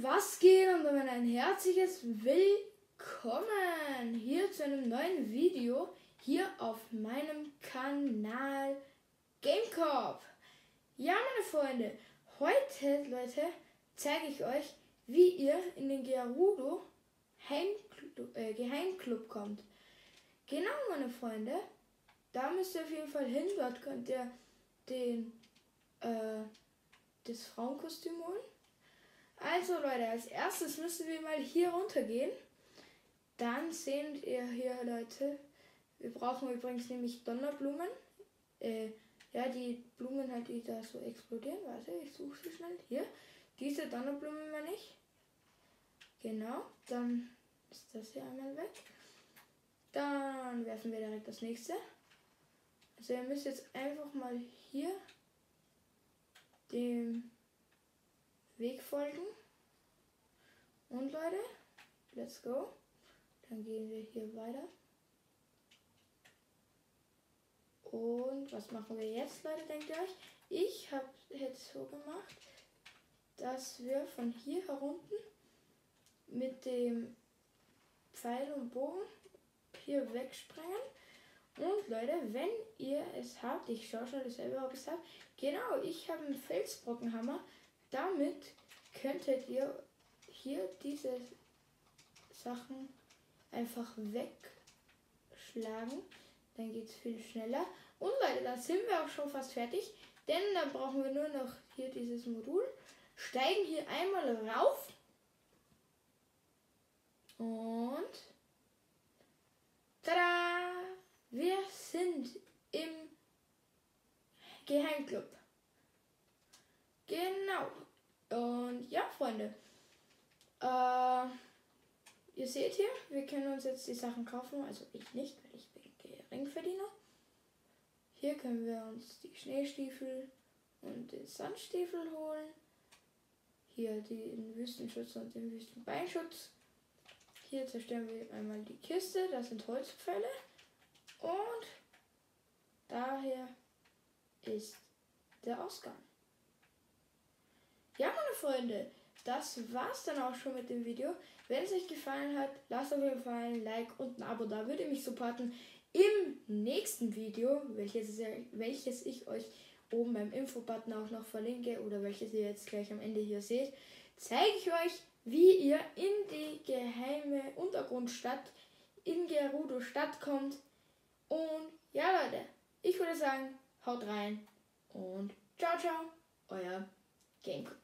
was geht und damit ein herzliches Willkommen hier zu einem neuen Video hier auf meinem Kanal Gamecorp. Ja, meine Freunde, heute, Leute, zeige ich euch, wie ihr in den Gerudo äh, Geheimclub kommt. Genau, meine Freunde, da müsst ihr auf jeden Fall hin, dort könnt ihr den, äh, das Frauenkostüm holen. Also Leute, als erstes müssen wir mal hier runter gehen. Dann seht ihr hier, Leute, wir brauchen übrigens nämlich Donnerblumen. Äh, ja, die Blumen halt, die da so explodieren. Warte, ich suche sie schnell. Hier. Diese Donnerblumen meine ich. Genau. Dann ist das hier einmal weg. Dann werfen wir direkt das nächste. Also ihr müsst jetzt einfach mal hier dem folgen. Und Leute, let's go. Dann gehen wir hier weiter. Und was machen wir jetzt, Leute, denkt ihr euch? Ich habe jetzt so gemacht, dass wir von hier herunten mit dem Pfeil und Bogen hier wegspringen. Und Leute, wenn ihr es habt, ich schaue schon dasselbe, ob ich es habe. Genau, ich habe einen Felsbrockenhammer. Damit könntet ihr hier diese Sachen einfach wegschlagen. Dann geht es viel schneller. Und Leute, da sind wir auch schon fast fertig. Denn dann brauchen wir nur noch hier dieses Modul. Steigen hier einmal rauf. Und tada! Wir sind im Geheimclub. Genau. Ja, Freunde. Äh, ihr seht hier, wir können uns jetzt die Sachen kaufen. Also ich nicht, weil ich bin Geringverdiener. Hier können wir uns die Schneestiefel und den Sandstiefel holen. Hier den Wüstenschutz und den Wüstenbeinschutz. Hier zerstören wir einmal die Kiste. Das sind Holzpfähle. Und daher ist der Ausgang. Ja, meine Freunde, das war's dann auch schon mit dem Video. Wenn es euch gefallen hat, lasst auf jeden Fall ein Like und ein Abo da, würde mich supporten. Im nächsten Video, welches, welches ich euch oben beim Info-Button auch noch verlinke oder welches ihr jetzt gleich am Ende hier seht, zeige ich euch, wie ihr in die geheime Untergrundstadt in Gerudo Stadt kommt. Und ja, Leute, ich würde sagen, haut rein und ciao, ciao, euer game group.